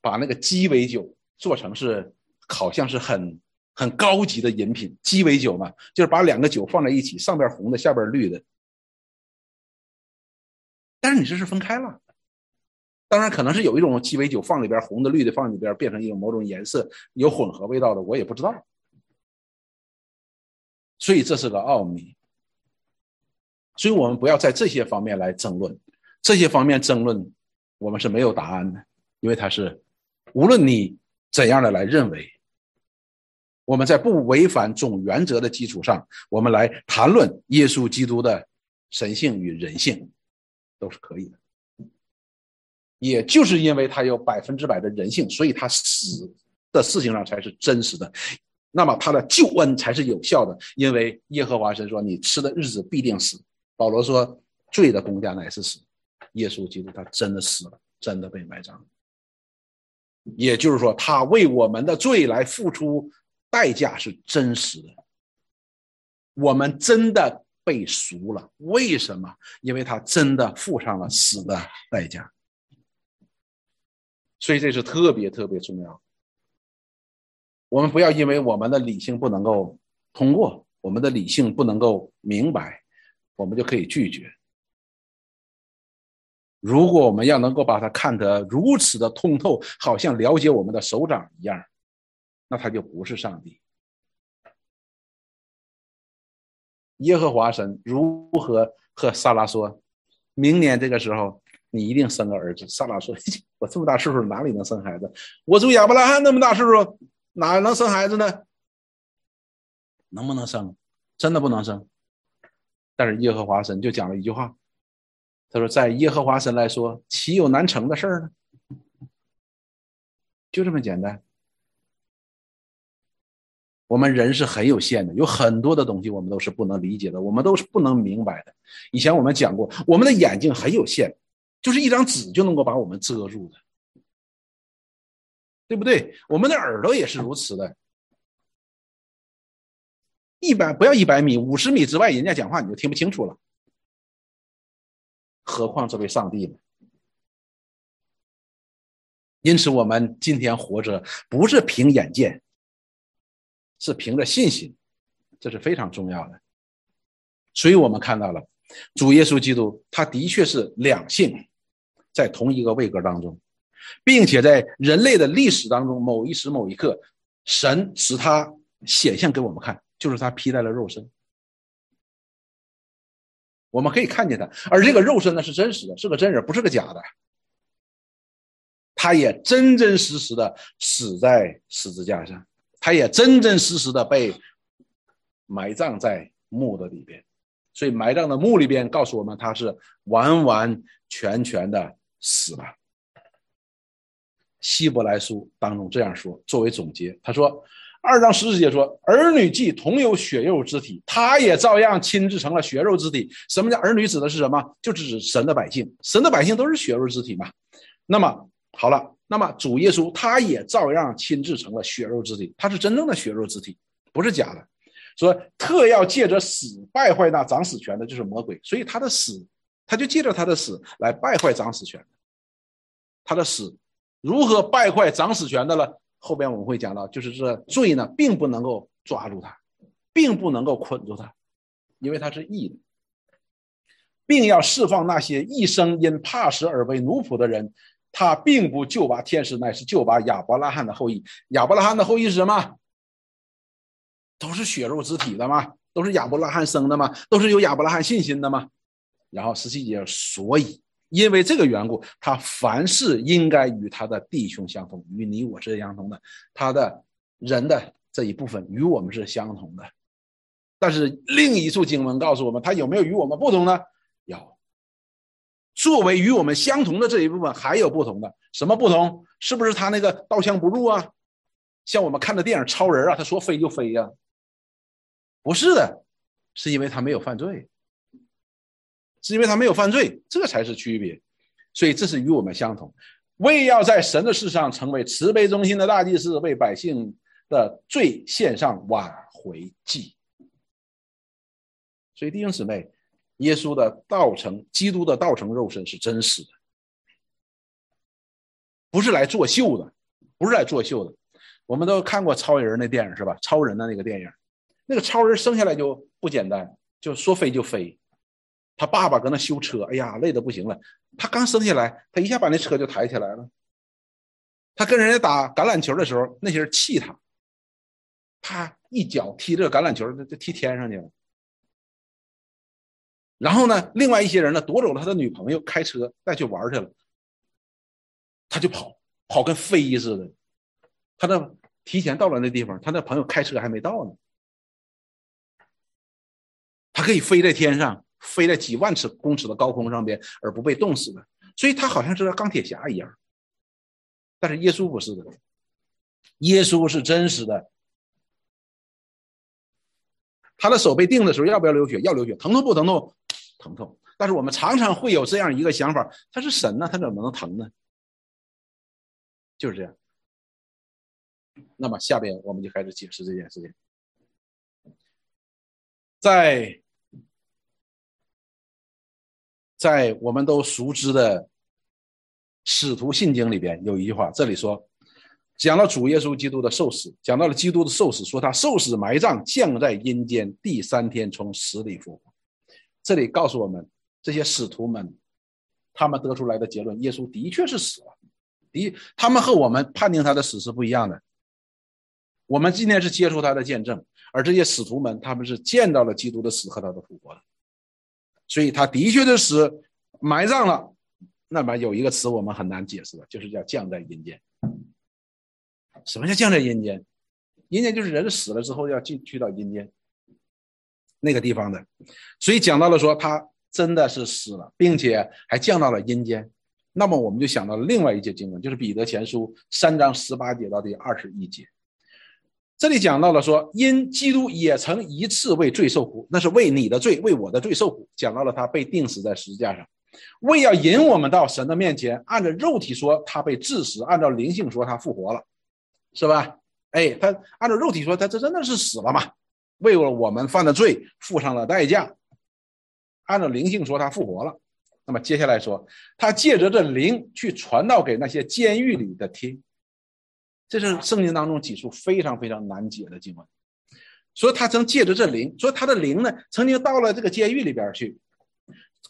把那个鸡尾酒做成是好像是很很高级的饮品，鸡尾酒嘛，就是把两个酒放在一起，上边红的，下边绿的。但是你这是分开了。当然，可能是有一种鸡尾酒放里边，红的、绿的放里边，变成一种某种颜色，有混合味道的，我也不知道。所以这是个奥秘。所以我们不要在这些方面来争论，这些方面争论，我们是没有答案的，因为它是无论你怎样的来认为，我们在不违反总原则的基础上，我们来谈论耶稣基督的神性与人性，都是可以的。也就是因为他有百分之百的人性，所以他死的事情上才是真实的，那么他的救恩才是有效的。因为耶和华神说：“你吃的日子必定死。”保罗说：“罪的公价乃是死。”耶稣基督他真的死了，真的被埋葬。也就是说，他为我们的罪来付出代价是真实的。我们真的被赎了，为什么？因为他真的付上了死的代价。所以这是特别特别重要。我们不要因为我们的理性不能够通过，我们的理性不能够明白，我们就可以拒绝。如果我们要能够把它看得如此的通透，好像了解我们的手掌一样，那他就不是上帝。耶和华神如何和萨拉说，明年这个时候？你一定生个儿子。萨拉说：“ 我这么大岁数，哪里能生孩子？我主亚伯拉罕那么大岁数，哪能生孩子呢？能不能生？真的不能生。但是耶和华神就讲了一句话，他说：在耶和华神来说，岂有难成的事儿呢？就这么简单。我们人是很有限的，有很多的东西我们都是不能理解的，我们都是不能明白的。以前我们讲过，我们的眼睛很有限。”就是一张纸就能够把我们遮住的，对不对？我们的耳朵也是如此的。一百不要一百米，五十米之外，人家讲话你就听不清楚了，何况这位上帝呢？因此，我们今天活着不是凭眼见，是凭着信心，这是非常重要的。所以我们看到了主耶稣基督，他的确是两性。在同一个位格当中，并且在人类的历史当中，某一时某一刻，神使他显现给我们看，就是他披戴了肉身，我们可以看见他，而这个肉身呢是真实的，是个真人，不是个假的。他也真真实实的死在十字架上，他也真真实实的被埋葬在墓的里边，所以埋葬的墓里边告诉我们，他是完完全全的。死了。希伯来书当中这样说，作为总结，他说：“二章十四节说：“儿女既同有血肉之体，他也照样亲自成了血肉之体。”什么叫儿女？指的是什么？就指神的百姓。神的百姓都是血肉之体嘛。那么好了，那么主耶稣他也照样亲自成了血肉之体，他是真正的血肉之体，不是假的。说特要借着死败坏那掌死权的，就是魔鬼。所以他的死，他就借着他的死来败坏掌死权。他的死如何败坏掌死权的呢？后边我们会讲到，就是这罪呢，并不能够抓住他，并不能够捆住他，因为他是义的，并要释放那些一生因怕死而为奴仆的人。他并不救拔天使，乃是救拔亚伯拉罕的后裔。亚伯拉罕的后裔是什么？都是血肉之体的吗？都是亚伯拉罕生的吗？都是有亚伯拉罕信心的吗？然后十七节，所以。因为这个缘故，他凡事应该与他的弟兄相同，与你我是相同的。他的人的这一部分与我们是相同的，但是另一处经文告诉我们，他有没有与我们不同呢？作为与我们相同的这一部分，还有不同的。什么不同？是不是他那个刀枪不入啊？像我们看的电影《超人》啊，他说飞就飞呀？不是的，是因为他没有犯罪。是因为他没有犯罪，这才是区别，所以这是与我们相同。为要在神的世上成为慈悲中心的大祭司，为百姓的罪献上挽回祭。所以弟兄姊妹，耶稣的道成，基督的道成肉身是真实的，不是来作秀的，不是来作秀的。我们都看过超人那电影是吧？超人的那个电影，那个超人生下来就不简单，就说飞就飞。他爸爸搁那修车，哎呀，累得不行了。他刚生下来，他一下把那车就抬起来了。他跟人家打橄榄球的时候，那些人气他，他一脚踢这个橄榄球，就踢天上去了。然后呢，另外一些人呢，夺走了他的女朋友，开车带去玩去了。他就跑，跑跟飞似的。他那提前到了那地方，他那朋友开车还没到呢。他可以飞在天上。飞在几万尺公尺的高空上边而不被冻死的，所以他好像是个钢铁侠一样。但是耶稣不是的，耶稣是真实的。他的手被钉的时候要不要流血？要流血，疼痛不疼痛？疼痛。但是我们常常会有这样一个想法：他是神呢，他怎么能疼呢？就是这样。那么下边我们就开始解释这件事情，在。在我们都熟知的《使徒信经》里边有一句话，这里说，讲到主耶稣基督的受死，讲到了基督的受死，说他受死埋葬，降在阴间，第三天从死里复活。这里告诉我们，这些使徒们，他们得出来的结论，耶稣的确是死了。的，他们和我们判定他的死是不一样的。我们今天是接受他的见证，而这些使徒们，他们是见到了基督的死和他的复活的。所以他的确的死埋葬了，那么有一个词我们很难解释的，就是叫降在阴间。什么叫降在阴间？阴间就是人死了之后要进去到阴间那个地方的。所以讲到了说他真的是死了，并且还降到了阴间。那么我们就想到了另外一节经文，就是彼得前书三章十八节到第二十一节。这里讲到了说，因基督也曾一次为罪受苦，那是为你的罪，为我的罪受苦。讲到了他被钉死在十字架上，为要引我们到神的面前。按照肉体说，他被致死；按照灵性说，他复活了，是吧？哎，他按照肉体说，他这真的是死了嘛？为了我们犯的罪，付上了代价。按照灵性说，他复活了。那么接下来说，他借着这灵去传道给那些监狱里的听。这是圣经当中几处非常非常难解的经文，所以他曾借着这灵，说他的灵呢，曾经到了这个监狱里边去，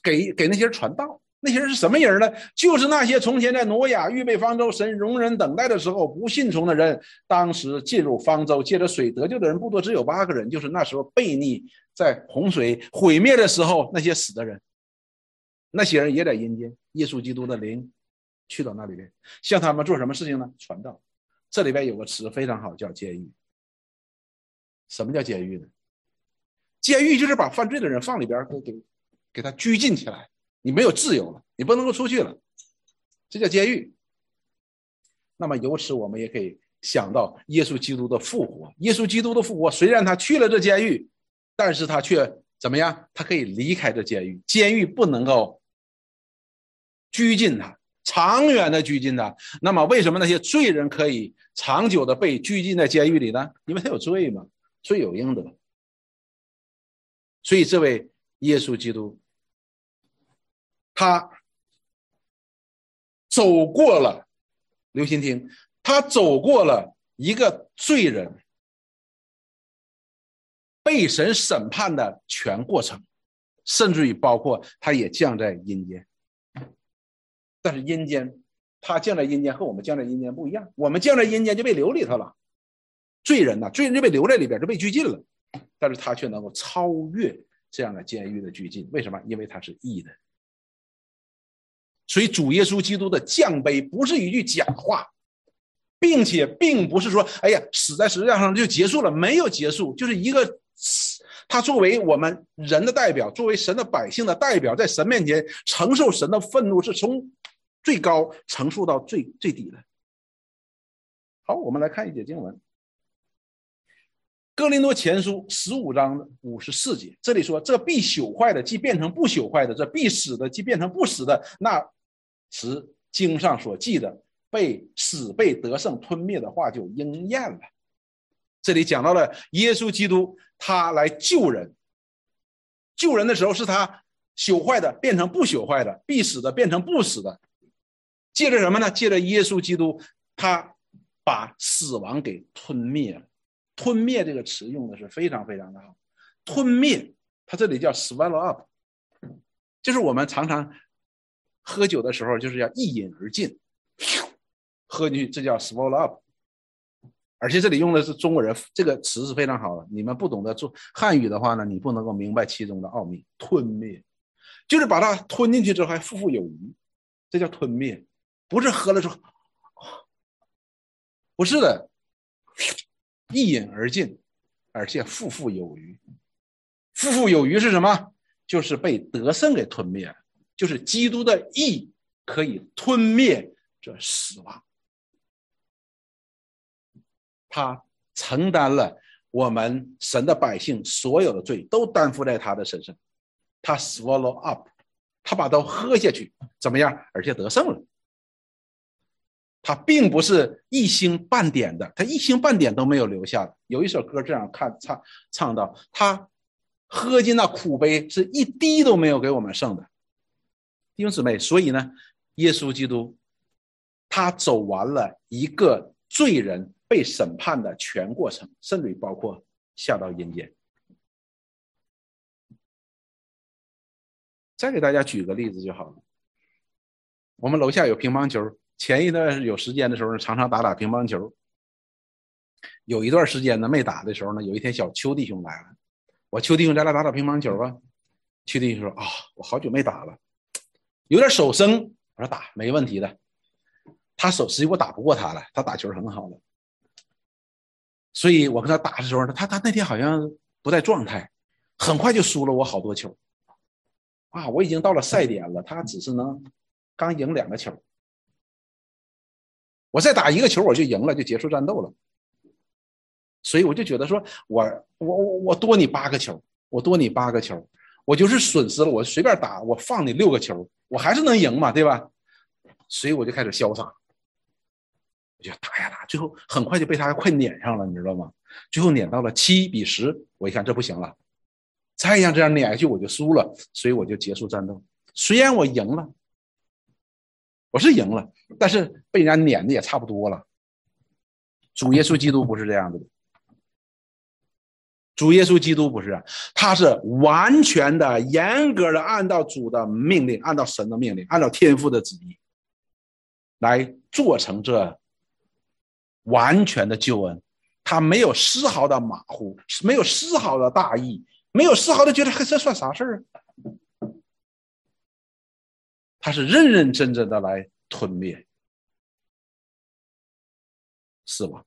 给给那些人传道。那些人是什么人呢？就是那些从前在挪亚预备方舟、神容忍等待的时候不信从的人。当时进入方舟借着水得救的人不多，只有八个人，就是那时候悖逆在洪水毁灭的时候那些死的人。那些人也在阴间，耶稣基督的灵去到那里边，向他们做什么事情呢？传道。这里边有个词非常好，叫监狱。什么叫监狱呢？监狱就是把犯罪的人放里边，给给给他拘禁起来，你没有自由了，你不能够出去了，这叫监狱。那么由此我们也可以想到耶稣基督的复活。耶稣基督的复活，虽然他去了这监狱，但是他却怎么样？他可以离开这监狱，监狱不能够拘禁他，长远的拘禁他。那么，为什么那些罪人可以长久的被拘禁在监狱里呢？因为他有罪嘛，罪有应得。所以，这位耶稣基督，他走过了，留心听，他走过了一个罪人被神审判的全过程，甚至于包括他也降在阴间。但是阴间，他降在阴间和我们降在阴间不一样，我们降在阴间就被留里头了，罪人呐，罪人就被留在里边，就被拘禁了。但是他却能够超越这样的监狱的拘禁，为什么？因为他是义的。所以主耶稣基督的降杯不是一句假话，并且并不是说，哎呀，死在十字架上就结束了，没有结束，就是一个他作为我们人的代表，作为神的百姓的代表，在神面前承受神的愤怒，是从最高承受到最最低的。好，我们来看一节经文。哥林多前书十五章五十四节，这里说：“这必朽坏的，即变成不朽坏的；这必死的，即变成不死的。”那时经上所记的被死被得胜吞灭的话就应验了。这里讲到了耶稣基督，他来救人。救人的时候，是他朽坏的变成不朽坏的，必死的变成不死的。借着什么呢？借着耶稣基督，他把死亡给吞灭了。吞灭这个词用的是非常非常的好，吞灭，它这里叫 swallow up，就是我们常常喝酒的时候，就是要一饮而尽，喝进去，这叫 swallow up。而且这里用的是中国人，这个词是非常好的。你们不懂得做汉语的话呢，你不能够明白其中的奥秘。吞灭，就是把它吞进去之后还富富有余，这叫吞灭，不是喝了之后，不是的。一饮而尽，而且富富有余。富富有余是什么？就是被得胜给吞灭了。就是基督的义可以吞灭这死亡。他承担了我们神的百姓所有的罪，都担负在他的身上。他 swallow up，他把都喝下去，怎么样？而且得胜了。他并不是一星半点的，他一星半点都没有留下。有一首歌这样看唱唱到：他喝进那苦杯，是一滴都没有给我们剩的。弟兄姊妹，所以呢，耶稣基督他走完了一个罪人被审判的全过程，甚至于包括下到阴间。再给大家举个例子就好了。我们楼下有乒乓球。前一段有时间的时候呢，常常打打乒乓球。有一段时间呢没打的时候呢，有一天小邱弟兄来了，我邱弟兄咱俩打打乒乓球吧。邱弟兄说：“啊，我好久没打了，有点手生。”我说：“打没问题的。”他手实际我打不过他了，他打球很好的。所以我跟他打的时候，他他那天好像不在状态，很快就输了我好多球。啊，我已经到了赛点了，他只是能刚赢两个球。我再打一个球，我就赢了，就结束战斗了。所以我就觉得说，我我我我多你八个球，我多你八个球，我就是损失了。我随便打，我放你六个球，我还是能赢嘛，对吧？所以我就开始潇洒，我就打呀打，最后很快就被他快撵上了，你知道吗？最后撵到了七比十，我一看这不行了，再像这样撵下去我就输了，所以我就结束战斗。虽然我赢了。我是赢了，但是被人家撵的也差不多了。主耶稣基督不是这样子的，主耶稣基督不是，他是完全的、严格的按照主的命令，按照神的命令，按照天父的旨意来做成这完全的救恩。他没有丝毫的马虎，没有丝毫的大意，没有丝毫的觉得这算啥事儿啊？他是认认真真的来吞灭死亡，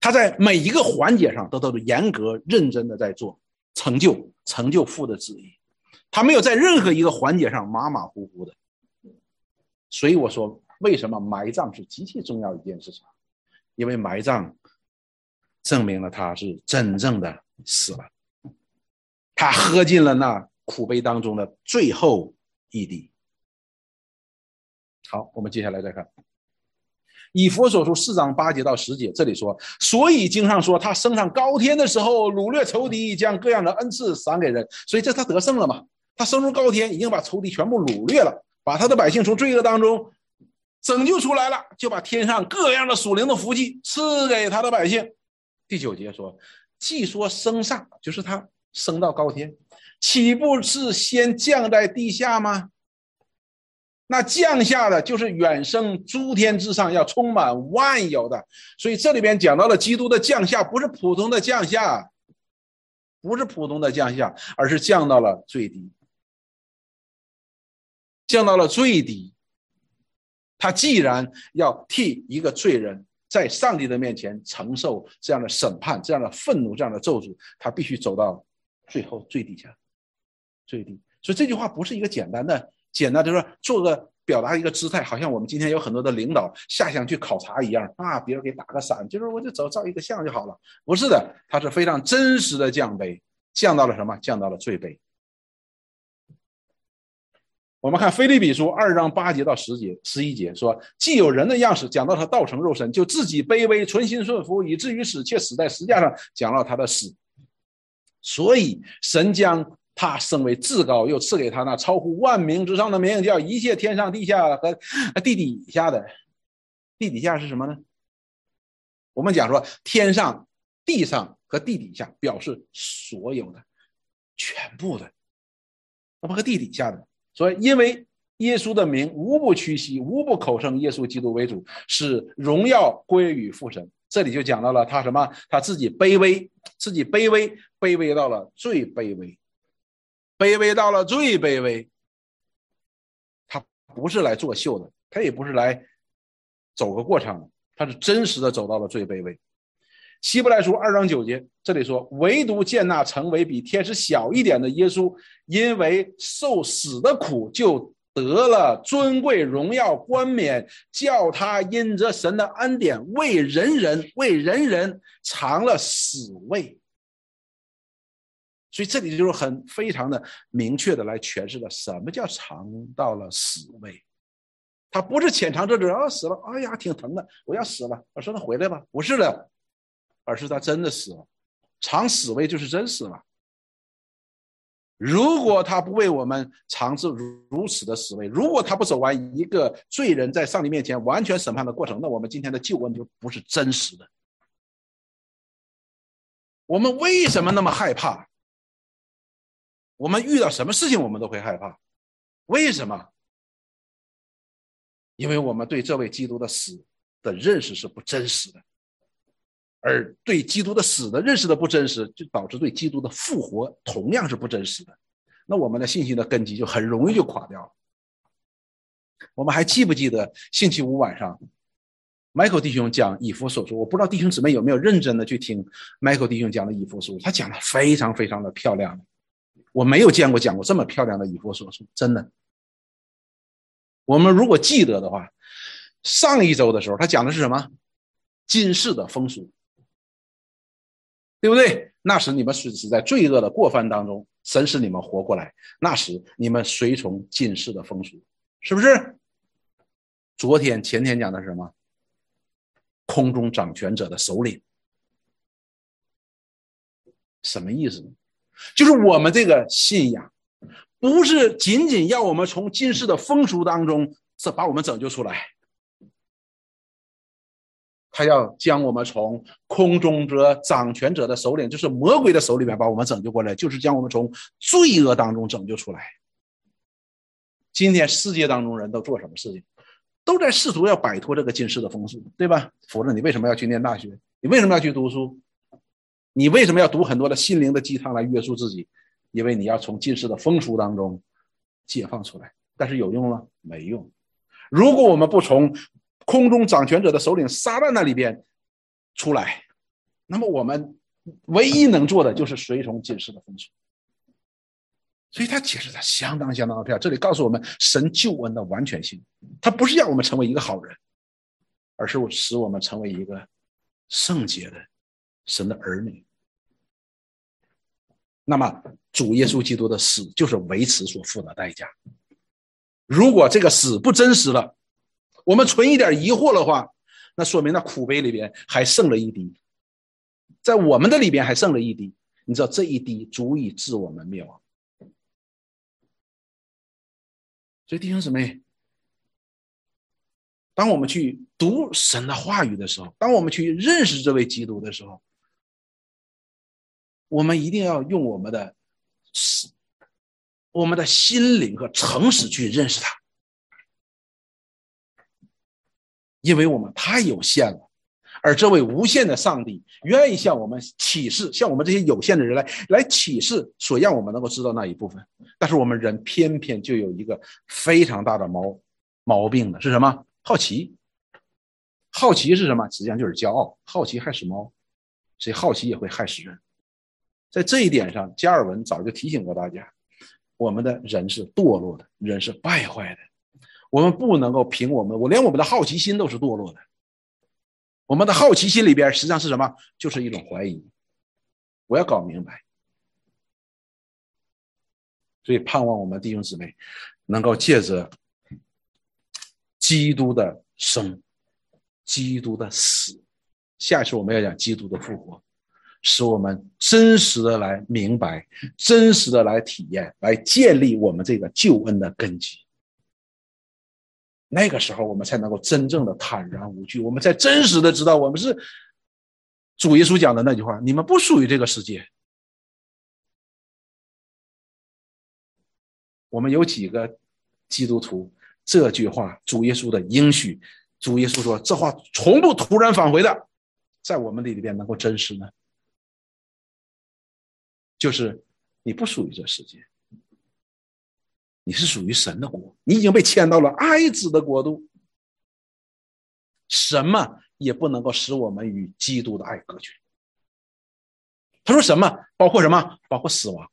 他在每一个环节上都都是严格认真的在做成就成就父的旨意，他没有在任何一个环节上马马虎虎的，所以我说为什么埋葬是极其重要一件事情？因为埋葬证明了他是真正的死了，他喝尽了那苦杯当中的最后一滴。好，我们接下来再看。以佛所书四章八节到十节，这里说，所以经上说，他升上高天的时候，掳掠仇敌，将各样的恩赐赏给人。所以这他得胜了嘛？他升入高天，已经把仇敌全部掳掠了，把他的百姓从罪恶当中拯救出来了，就把天上各样的属灵的福气赐给他的百姓。第九节说，既说升上，就是他升到高天，岂不是先降在地下吗？那降下的就是远生诸天之上，要充满万有的。所以这里边讲到了基督的降下，不是普通的降下，不是普通的降下，而是降到了最低，降到了最低。他既然要替一个罪人在上帝的面前承受这样的审判、这样的愤怒、这样的咒诅，他必须走到最后最底下，最低。所以这句话不是一个简单的。简单就是做个表达一个姿态，好像我们今天有很多的领导下乡去考察一样啊，别人给打个伞，就是我就走照一个相就好了。不是的，他是非常真实的降杯，降到了什么？降到了最卑。我们看《菲利比书》二章八节到十节、十一节说，既有人的样式，讲到他道成肉身，就自己卑微，存心顺服，以至于死，却死在石架上，讲到他的死。所以神将。他升为至高，又赐给他那超乎万名之上的名，叫一切天上地下和地底下的。地底下是什么呢？我们讲说天上、地上和地底下，表示所有的、全部的，那么和地底下的。所以，因为耶稣的名无不屈膝，无不口称耶稣基督为主，使荣耀归于父神。这里就讲到了他什么？他自己卑微，自己卑微，卑微到了最卑微。卑微到了最卑微，他不是来作秀的，他也不是来走个过场，他是真实的走到了最卑微。希伯来书二章九节这里说，唯独见那成为比天使小一点的耶稣，因为受死的苦，就得了尊贵荣耀冠冕，叫他因着神的恩典，为人人为人人尝了死味。所以这里就是很非常的明确的来诠释了什么叫尝到了死味，他不是浅尝辄止啊死了，哎呀挺疼的，我要死了，我说他回来吧，不是的，而是他真的死了，尝死味就是真死了。如果他不为我们尝至如此的死味，如果他不走完一个罪人在上帝面前完全审判的过程，那我们今天的救恩就不是真实的。我们为什么那么害怕？我们遇到什么事情，我们都会害怕，为什么？因为我们对这位基督的死的认识是不真实的，而对基督的死的认识的不真实，就导致对基督的复活同样是不真实的。那我们的信心的根基就很容易就垮掉了。我们还记不记得星期五晚上，Michael 弟兄讲以弗所书？我不知道弟兄姊妹有没有认真的去听 Michael 弟兄讲的以弗所书？他讲的非常非常的漂亮。我没有见过讲过这么漂亮的以弗所书，真的。我们如果记得的话，上一周的时候他讲的是什么？今世的风俗，对不对？那时你们是是在罪恶的过犯当中，神使你们活过来。那时你们随从今世的风俗，是不是？昨天前天讲的是什么？空中掌权者的首领，什么意思呢？就是我们这个信仰，不是仅仅要我们从今世的风俗当中，这把我们拯救出来。他要将我们从空中者掌权者的首领，就是魔鬼的手里面把我们拯救过来，就是将我们从罪恶当中拯救出来。今天世界当中人都做什么事情？都在试图要摆脱这个今世的风俗，对吧？否则你为什么要去念大学？你为什么要去读书？你为什么要读很多的心灵的鸡汤来约束自己？因为你要从近世的风俗当中解放出来。但是有用吗？没用。如果我们不从空中掌权者的首领撒旦那里边出来，那么我们唯一能做的就是随从近世的风俗。所以他解释的相当相当的漂亮。这里告诉我们神救恩的完全性，他不是让我们成为一个好人，而是使我们成为一个圣洁的神的儿女。那么主耶稣基督的死就是维持所付的代价。如果这个死不真实了，我们存一点疑惑的话，那说明那苦杯里边还剩了一滴，在我们的里边还剩了一滴。你知道这一滴足以致我们灭亡。所以弟兄姊妹，当我们去读神的话语的时候，当我们去认识这位基督的时候，我们一定要用我们的、我们的心灵和诚实去认识他，因为我们太有限了。而这位无限的上帝愿意向我们启示，向我们这些有限的人来来启示，所让我们能够知道那一部分。但是我们人偏偏就有一个非常大的毛毛病的是什么？好奇。好奇是什么？实际上就是骄傲。好奇害死猫，所以好奇也会害死人。在这一点上，加尔文早就提醒过大家：我们的人是堕落的，人是败坏的。我们不能够凭我们，我连我们的好奇心都是堕落的。我们的好奇心里边实际上是什么？就是一种怀疑。我要搞明白，所以盼望我们弟兄姊妹能够借着基督的生、基督的死，下一次我们要讲基督的复活，使我们真实的来明白、真实的来体验、来建立我们这个救恩的根基。那个时候，我们才能够真正的坦然无惧。我们才真实的知道，我们是主耶稣讲的那句话：“你们不属于这个世界。”我们有几个基督徒这句话，主耶稣的应许，主耶稣说这话从不突然返回的，在我们里边能够真实呢？就是你不属于这世界。你是属于神的国，你已经被迁到了爱子的国度。什么也不能够使我们与基督的爱隔绝。他说什么？包括什么？包括死亡。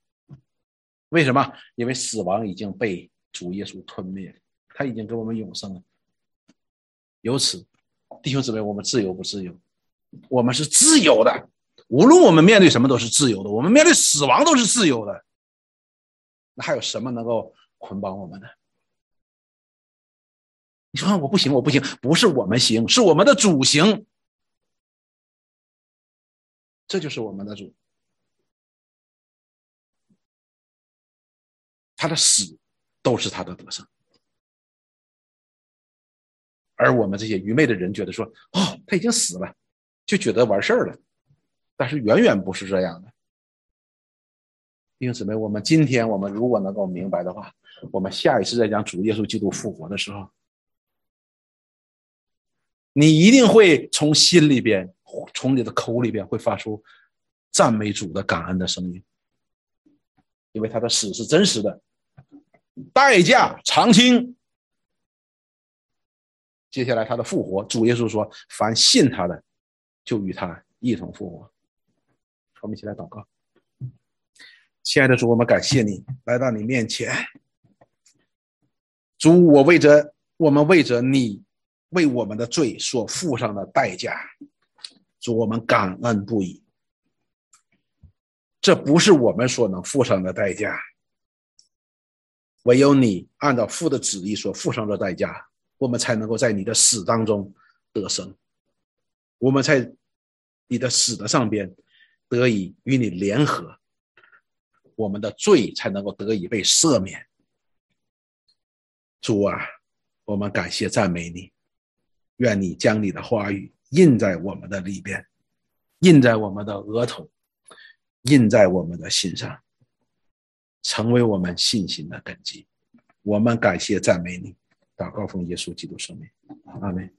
为什么？因为死亡已经被主耶稣吞灭了，他已经给我们永生了。由此，弟兄姊妹，我们自由不自由？我们是自由的，无论我们面对什么都是自由的。我们面对死亡都是自由的。那还有什么能够？捆绑我们的，你说我不行，我不行，不是我们行，是我们的主行，这就是我们的主，他的死都是他的得胜，而我们这些愚昧的人觉得说，哦，他已经死了，就觉得完事儿了，但是远远不是这样的。弟兄姊妹，我们今天我们如果能够明白的话，我们下一次再讲主耶稣基督复活的时候，你一定会从心里边、从你的口里边会发出赞美主的感恩的声音，因为他的死是真实的，代价偿清。接下来他的复活，主耶稣说：“凡信他的，就与他一同复活。”我们一起来祷告。亲爱的主，我们感谢你来到你面前。主，我为着我们为着你为我们的罪所付上的代价，主，我们感恩不已。这不是我们所能付上的代价，唯有你按照父的旨意所付上的代价，我们才能够在你的死当中得生。我们在你的死的上边得以与你联合。我们的罪才能够得以被赦免。主啊，我们感谢赞美你，愿你将你的话语印在我们的里边，印在我们的额头，印在我们的心上，成为我们信心的根基。我们感谢赞美你，祷告奉耶稣基督圣名，阿门。